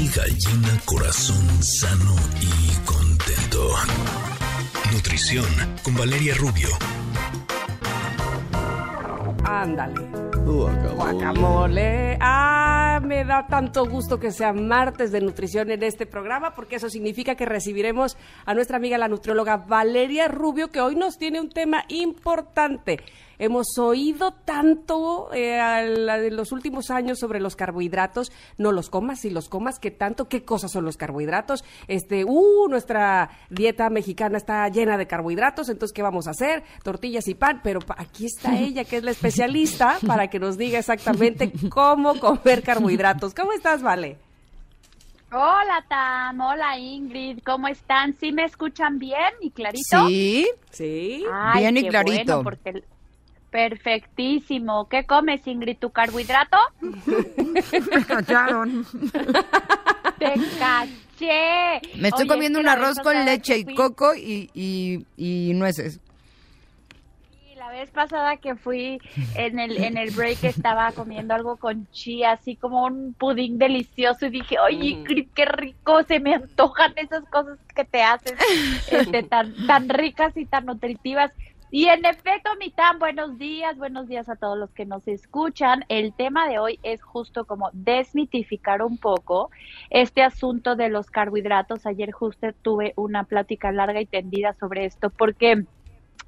piel gallina, corazón sano y contento. Nutrición con Valeria Rubio. Ándale. Guacamole. Ah, me da tanto gusto que sea martes de nutrición en este programa porque eso significa que recibiremos a nuestra amiga la nutrióloga Valeria Rubio que hoy nos tiene un tema importante. Hemos oído tanto eh, en los últimos años sobre los carbohidratos. No los comas, si los comas, ¿qué tanto? ¿Qué cosas son los carbohidratos? Este, uh, nuestra dieta mexicana está llena de carbohidratos, entonces, ¿qué vamos a hacer? Tortillas y pan, pero aquí está ella, que es la especialista, para que nos diga exactamente cómo comer carbohidratos. ¿Cómo estás, Vale? Hola Tam, hola Ingrid, ¿cómo están? ¿Sí me escuchan bien y clarito? Sí, sí, bien y clarito. porque Perfectísimo. ¿Qué comes, Ingrid? ¿Tu carbohidrato? Me cacharon. Te caché. Me estoy comiendo un arroz con leche y coco y, y, nueces. Sí, la vez pasada que fui en el, en el break estaba comiendo algo con chía, así como un pudín delicioso y dije, oye, mm. Ingrid, qué rico, se me antojan esas cosas que te hacen este, tan, tan ricas y tan nutritivas. Y en efecto, Mitán, buenos días, buenos días a todos los que nos escuchan. El tema de hoy es justo como desmitificar un poco este asunto de los carbohidratos. Ayer justo tuve una plática larga y tendida sobre esto porque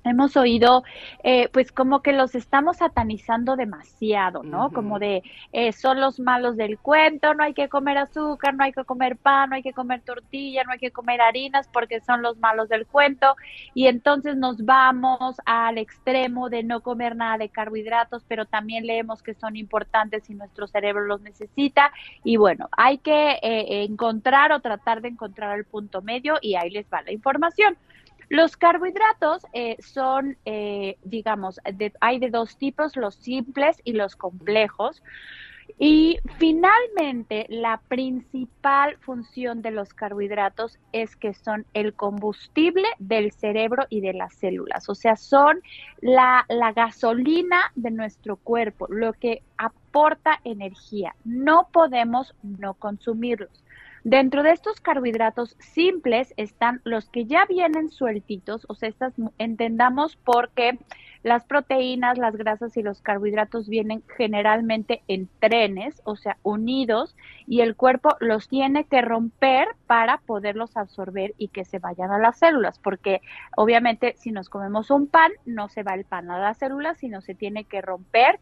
hemos oído, eh, pues como que los estamos satanizando demasiado, ¿no? Como de, eh, son los malos del cuento, no hay que comer azúcar, no hay que comer pan, no hay que comer tortilla, no hay que comer harinas porque son los malos del cuento. Y entonces nos vamos al extremo de no comer nada de carbohidratos, pero también leemos que son importantes y nuestro cerebro los necesita. Y bueno, hay que eh, encontrar o tratar de encontrar el punto medio y ahí les va la información. Los carbohidratos eh, son, eh, digamos, hay de dos tipos, los simples y los complejos. Y finalmente, la principal función de los carbohidratos es que son el combustible del cerebro y de las células, o sea, son la, la gasolina de nuestro cuerpo, lo que aporta energía. No podemos no consumirlos. Dentro de estos carbohidratos simples están los que ya vienen sueltitos, o sea, estas entendamos porque las proteínas, las grasas y los carbohidratos vienen generalmente en trenes, o sea, unidos, y el cuerpo los tiene que romper para poderlos absorber y que se vayan a las células, porque obviamente si nos comemos un pan, no se va el pan a las células, sino se tiene que romper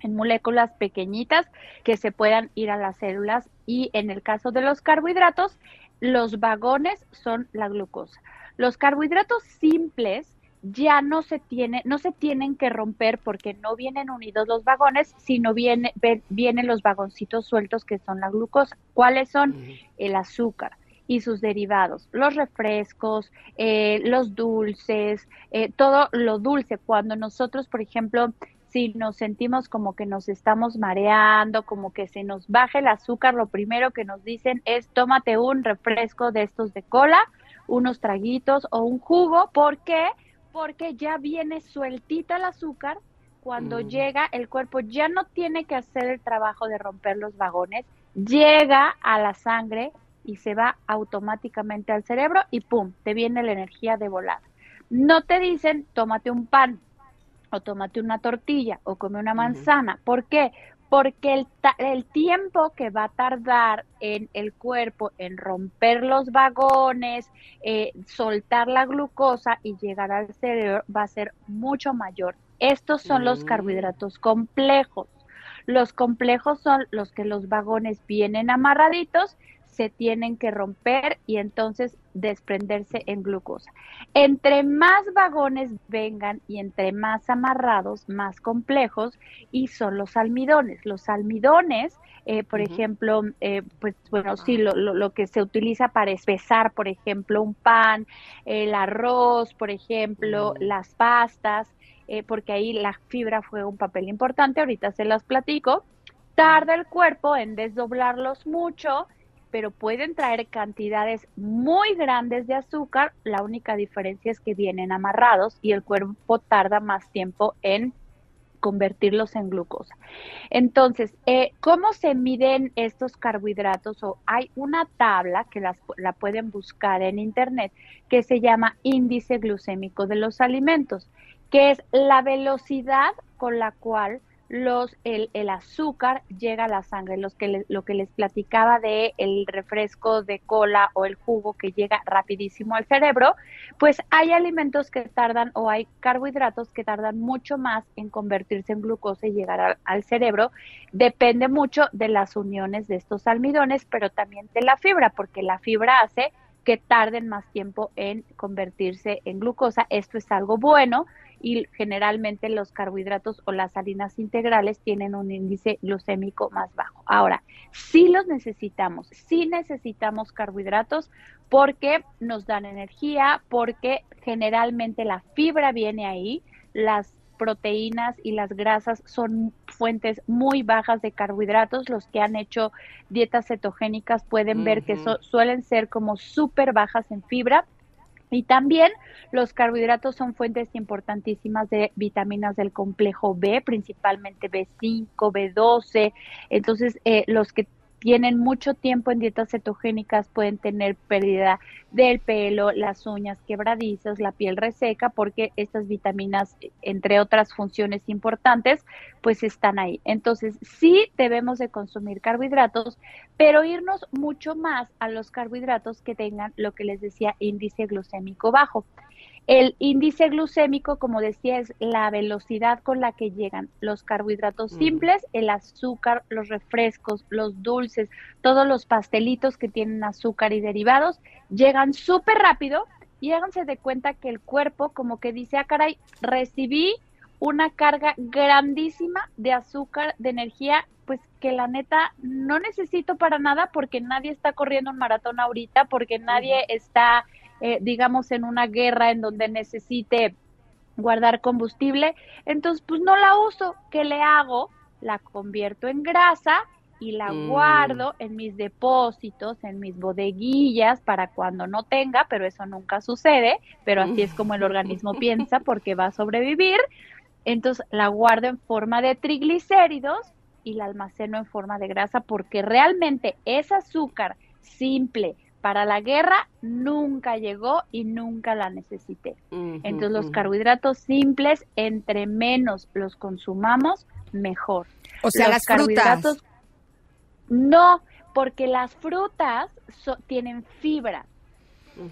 en moléculas pequeñitas que se puedan ir a las células y en el caso de los carbohidratos, los vagones son la glucosa. Los carbohidratos simples ya no se tiene, no se tienen que romper porque no vienen unidos los vagones, sino viene, vienen los vagoncitos sueltos que son la glucosa. ¿Cuáles son? El azúcar y sus derivados, los refrescos, eh, los dulces, eh, todo lo dulce. Cuando nosotros, por ejemplo, si nos sentimos como que nos estamos mareando, como que se nos baja el azúcar, lo primero que nos dicen es tómate un refresco de estos de cola, unos traguitos o un jugo. ¿Por qué? Porque ya viene sueltita el azúcar. Cuando mm. llega, el cuerpo ya no tiene que hacer el trabajo de romper los vagones, llega a la sangre y se va automáticamente al cerebro y ¡pum! te viene la energía de volada. No te dicen tómate un pan, o tómate una tortilla o come una manzana. ¿Por qué? Porque el, el, tiempo que va a tardar en el cuerpo en romper los vagones, eh, soltar la glucosa y llegar al cerebro va a ser mucho mayor. Estos son los mm. carbohidratos complejos. Los complejos son los que los vagones vienen amarraditos se tienen que romper y entonces desprenderse en glucosa. Entre más vagones vengan y entre más amarrados, más complejos, y son los almidones. Los almidones, eh, por ejemplo, eh, pues bueno, sí, lo, lo, que se utiliza para espesar, por ejemplo, un pan, el arroz, por ejemplo, las pastas, eh, porque ahí la fibra fue un papel importante, ahorita se las platico. Tarda el cuerpo en desdoblarlos mucho, pero pueden traer cantidades muy grandes de azúcar. La única diferencia es que vienen amarrados y el cuerpo tarda más tiempo en convertirlos en glucosa. Entonces, eh, ¿cómo se miden estos carbohidratos? O hay una tabla que las, la pueden buscar en internet que se llama índice glucémico de los alimentos, que es la velocidad con la cual los el, el, azúcar llega a la sangre, los que lo que les platicaba de el refresco de cola o el jugo que llega rapidísimo al cerebro, pues hay alimentos que tardan o hay carbohidratos que tardan mucho más en convertirse en glucosa y llegar al cerebro. Depende mucho de las uniones de estos almidones, pero también de la fibra, porque la fibra hace que tarden más tiempo en convertirse en glucosa. Esto es algo bueno y generalmente los carbohidratos o las harinas integrales tienen un índice glucémico más bajo. Ahora, sí los necesitamos, sí necesitamos carbohidratos porque nos dan energía, porque generalmente la fibra viene ahí, las proteínas y las grasas son fuentes muy bajas de carbohidratos. Los que han hecho dietas cetogénicas pueden ver que suelen ser como súper bajas en fibra y también los carbohidratos son fuentes importantísimas de vitaminas del complejo B, principalmente B5, B12. Entonces, eh, los que tienen mucho tiempo en dietas cetogénicas pueden tener pérdida del pelo, las uñas quebradizas, la piel reseca, porque estas vitaminas, entre otras funciones importantes, pues están ahí. Entonces, sí debemos de consumir carbohidratos, pero irnos mucho más a los carbohidratos que tengan lo que les decía índice glucémico bajo. El índice glucémico, como decía, es la velocidad con la que llegan los carbohidratos simples, el azúcar, los refrescos, los dulces, todos los pastelitos que tienen azúcar y derivados, llegan súper rápido y háganse de cuenta que el cuerpo como que dice, ah, caray, recibí una carga grandísima de azúcar, de energía, pues que la neta no necesito para nada porque nadie está corriendo un maratón ahorita, porque nadie está eh, digamos, en una guerra en donde necesite guardar combustible, entonces pues no la uso. ¿Qué le hago? La convierto en grasa y la mm. guardo en mis depósitos, en mis bodeguillas para cuando no tenga, pero eso nunca sucede, pero así es como el organismo piensa porque va a sobrevivir. Entonces la guardo en forma de triglicéridos y la almaceno en forma de grasa porque realmente es azúcar simple, para la guerra nunca llegó y nunca la necesité. Entonces los carbohidratos simples, entre menos los consumamos, mejor. O sea, las frutas. No, porque las frutas tienen fibra.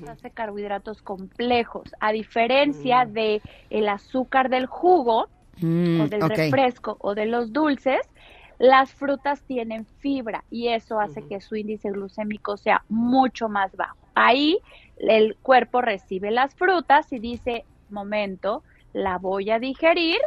Hace carbohidratos complejos, a diferencia mm. de el azúcar del jugo mm, o del refresco o de los dulces, las frutas tienen fibra y eso hace que su índice glucémico sea mucho más bajo. Ahí el cuerpo recibe las frutas y dice, momento, la voy a digerir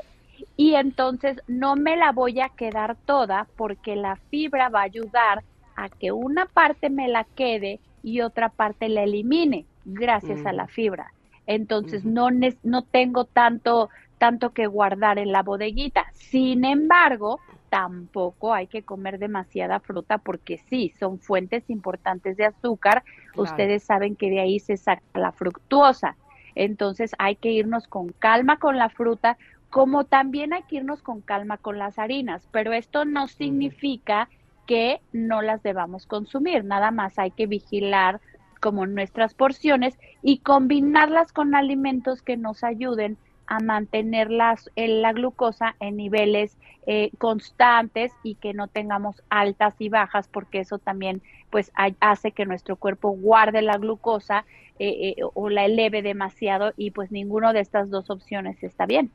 y entonces no me la voy a quedar toda porque la fibra va a ayudar a que una parte me la quede y otra parte la elimine gracias a la fibra. Entonces no, no tengo tanto, tanto que guardar en la bodeguita. Sin embargo, tampoco hay que comer demasiada fruta porque sí, son fuentes importantes de azúcar. Ustedes saben que de ahí se saca la fructuosa. Entonces hay que irnos con calma con la fruta, como también hay que irnos con calma con las harinas, pero esto no significa que no las debamos consumir, nada más hay que vigilar como nuestras porciones y combinarlas con alimentos que nos ayuden a mantener las, la glucosa en niveles eh, constantes y que no tengamos altas y bajas porque eso también pues hace que nuestro cuerpo guarde la glucosa eh, eh, o la eleve demasiado y pues ninguno de estas dos opciones está bien.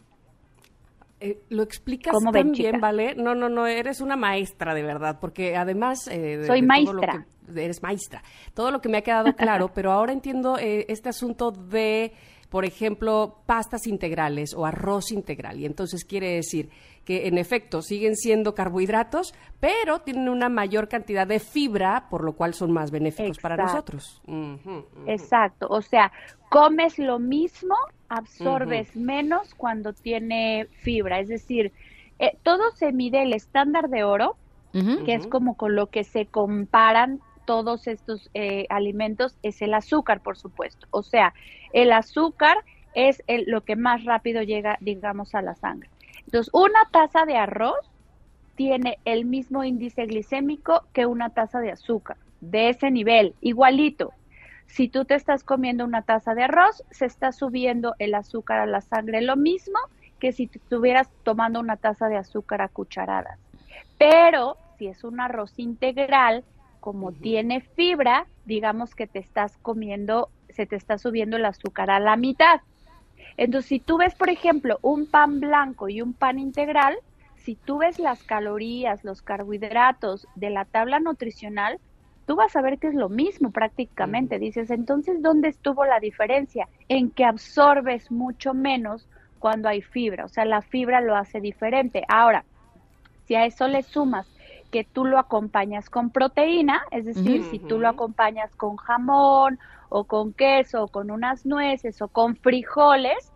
lo explicas tan bien, ¿vale? No, no, no, eres una maestra de verdad, porque además... Soy maestra. eres maestra. Todo lo que me ha quedado claro, pero ahora entiendo este asunto de por ejemplo, pastas integrales o arroz integral. Y entonces quiere decir que en efecto siguen siendo carbohidratos, pero tienen una mayor cantidad de fibra, por lo cual son más benéficos para nosotros. Exacto. O sea, comes lo mismo, absorbes menos cuando tiene fibra. Es decir, eh, todo se mide el estándar de oro, que es como con lo que se comparan todos estos eh, alimentos es el azúcar, por supuesto. O sea, el azúcar es lo que más rápido llega, digamos, a la sangre. Entonces, una taza de arroz tiene el mismo índice glicémico que una taza de azúcar, de ese nivel, igualito. Si tú te estás comiendo una taza de arroz, se está subiendo el azúcar a la sangre, lo mismo que si estuvieras tomando una taza de azúcar a cucharadas. Pero si es un arroz integral, como tiene fibra, digamos que te estás comiendo, se te está subiendo el azúcar a la mitad. Entonces, si tú ves, por ejemplo, un pan blanco y un pan integral, si tú ves las calorías, los carbohidratos de la tabla nutricional, tú vas a ver que es lo mismo prácticamente. Dices, entonces, ¿dónde estuvo la diferencia? En que absorbes mucho menos cuando hay fibra, o sea, la fibra lo hace diferente. Ahora, si a eso le sumas que tú lo acompañas con proteína, es decir, si tú lo acompañas con jamón o con queso o con unas nueces o con frijoles,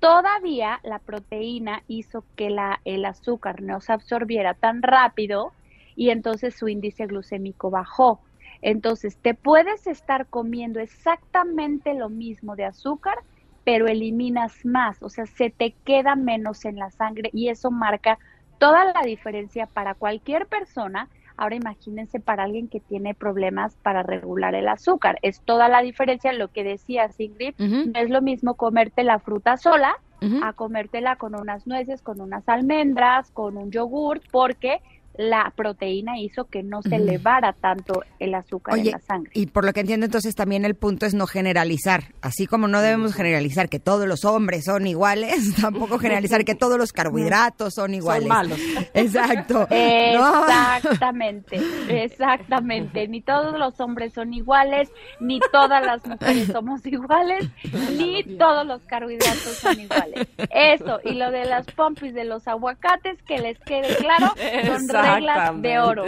todavía la proteína hizo que la, el azúcar no se absorbiera tan rápido y entonces su índice glucémico bajó. Entonces, te puedes estar comiendo exactamente lo mismo de azúcar, pero eliminas más, o sea, se te queda menos en la sangre y eso marca toda la diferencia para cualquier persona. Ahora imagínense para alguien que tiene problemas para regular el azúcar. Es toda la diferencia, lo que decía Ingrid, no es lo mismo comerte la fruta sola a comértela con unas nueces, con unas almendras, con un yogur, porque la proteína hizo que no se elevara tanto el azúcar en la sangre. Y por lo que entiendo entonces también el punto es no generalizar, así como no debemos generalizar que todos los hombres son iguales, tampoco generalizar que todos los carbohidratos son iguales. Son malos. Exacto. Exactamente, exactamente. Ni todos los hombres son iguales, ni todas las mujeres somos iguales, ni todos los carbohidratos son iguales. Eso, y lo de las pompis de los aguacates, que les quede claro, son reglas de oro.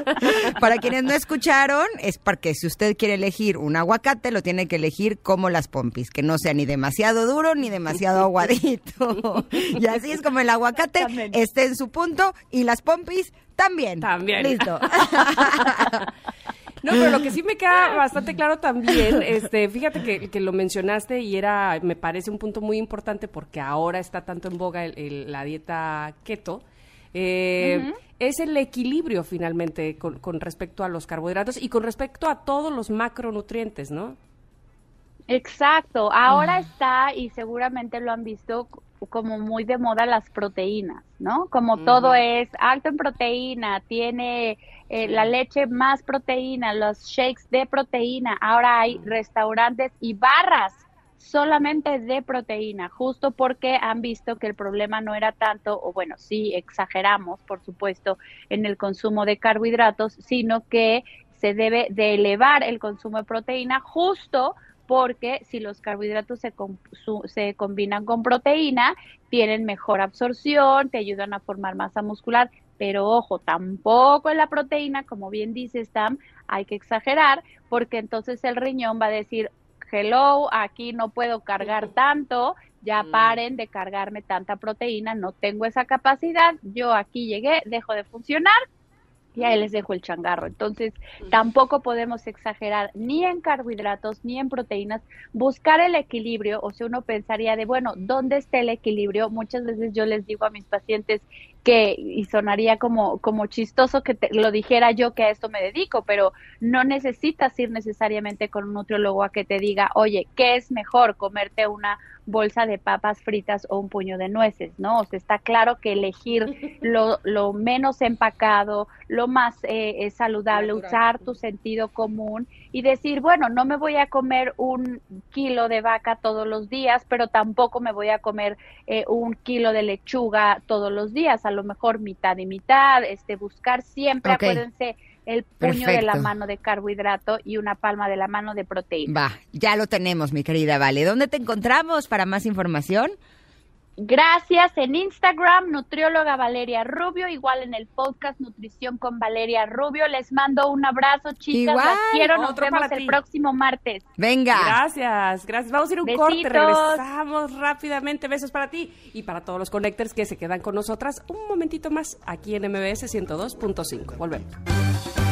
Para quienes no escucharon, es porque si usted quiere elegir un aguacate, lo tiene que elegir como las pompis, que no sea ni demasiado duro ni demasiado aguadito. Y así es como el aguacate esté en su punto y las pompis también. También. Listo. No, pero lo que sí me queda bastante claro también, este, fíjate que, lo mencionaste y era, me parece un punto muy importante porque ahora está tanto en boga la dieta keto, eh, es el equilibrio finalmente con, respecto a los carbohidratos y con respecto a todos los macronutrientes, ¿no? Exacto, ahora está y seguramente lo han visto como muy de moda las proteínas, ¿no? Como todo es alto en proteína, tiene eh, la leche más proteína, los shakes de proteína, ahora hay restaurantes y barras solamente de proteína, justo porque han visto que el problema no era tanto, o bueno, sí exageramos, por supuesto, en el consumo de carbohidratos, sino que se debe de elevar el consumo de proteína justo porque si los carbohidratos se, se combinan con proteína, tienen mejor absorción, te ayudan a formar masa muscular, pero ojo, tampoco en la proteína, como bien dice Stam, hay que exagerar, porque entonces el riñón va a decir, hello, aquí no puedo cargar tanto, ya mm. paren de cargarme tanta proteína, no tengo esa capacidad, yo aquí llegué, dejo de funcionar y ahí les dejo el changarro. Entonces, mm. tampoco podemos exagerar ni en carbohidratos ni en proteínas, buscar el equilibrio, o sea, uno pensaría de, bueno, ¿dónde está el equilibrio? Muchas veces yo les digo a mis pacientes que, y sonaría como, como chistoso que te, lo dijera yo que a esto me dedico, pero no necesitas ir necesariamente con un nutriólogo a que te diga, oye, ¿qué es mejor comerte una bolsa de papas fritas o un puño de nueces, ¿no? O sea, está claro que elegir lo, lo menos empacado, lo más eh, saludable, usar tu sentido común y decir, bueno, no me voy a comer un kilo de vaca todos los días, pero tampoco me voy a comer eh, un kilo de lechuga todos los días, a lo mejor mitad y mitad, este, buscar siempre, acuérdense, el puño de la mano de carbohidrato y una palma de la mano de proteína. Va, ya lo tenemos, mi querida Vale. ¿Dónde te encontramos para más información? Gracias en Instagram, nutrióloga Valeria Rubio, igual en el podcast Nutrición con Valeria Rubio. Les mando un abrazo, chicas. Las quiero, nos vemos el próximo martes. Venga. Gracias, gracias. Vamos a ir un corte, regresamos rápidamente. Besos para ti y para todos los connectors que se quedan con nosotras un momentito más aquí en MBS 102.5. Volvemos.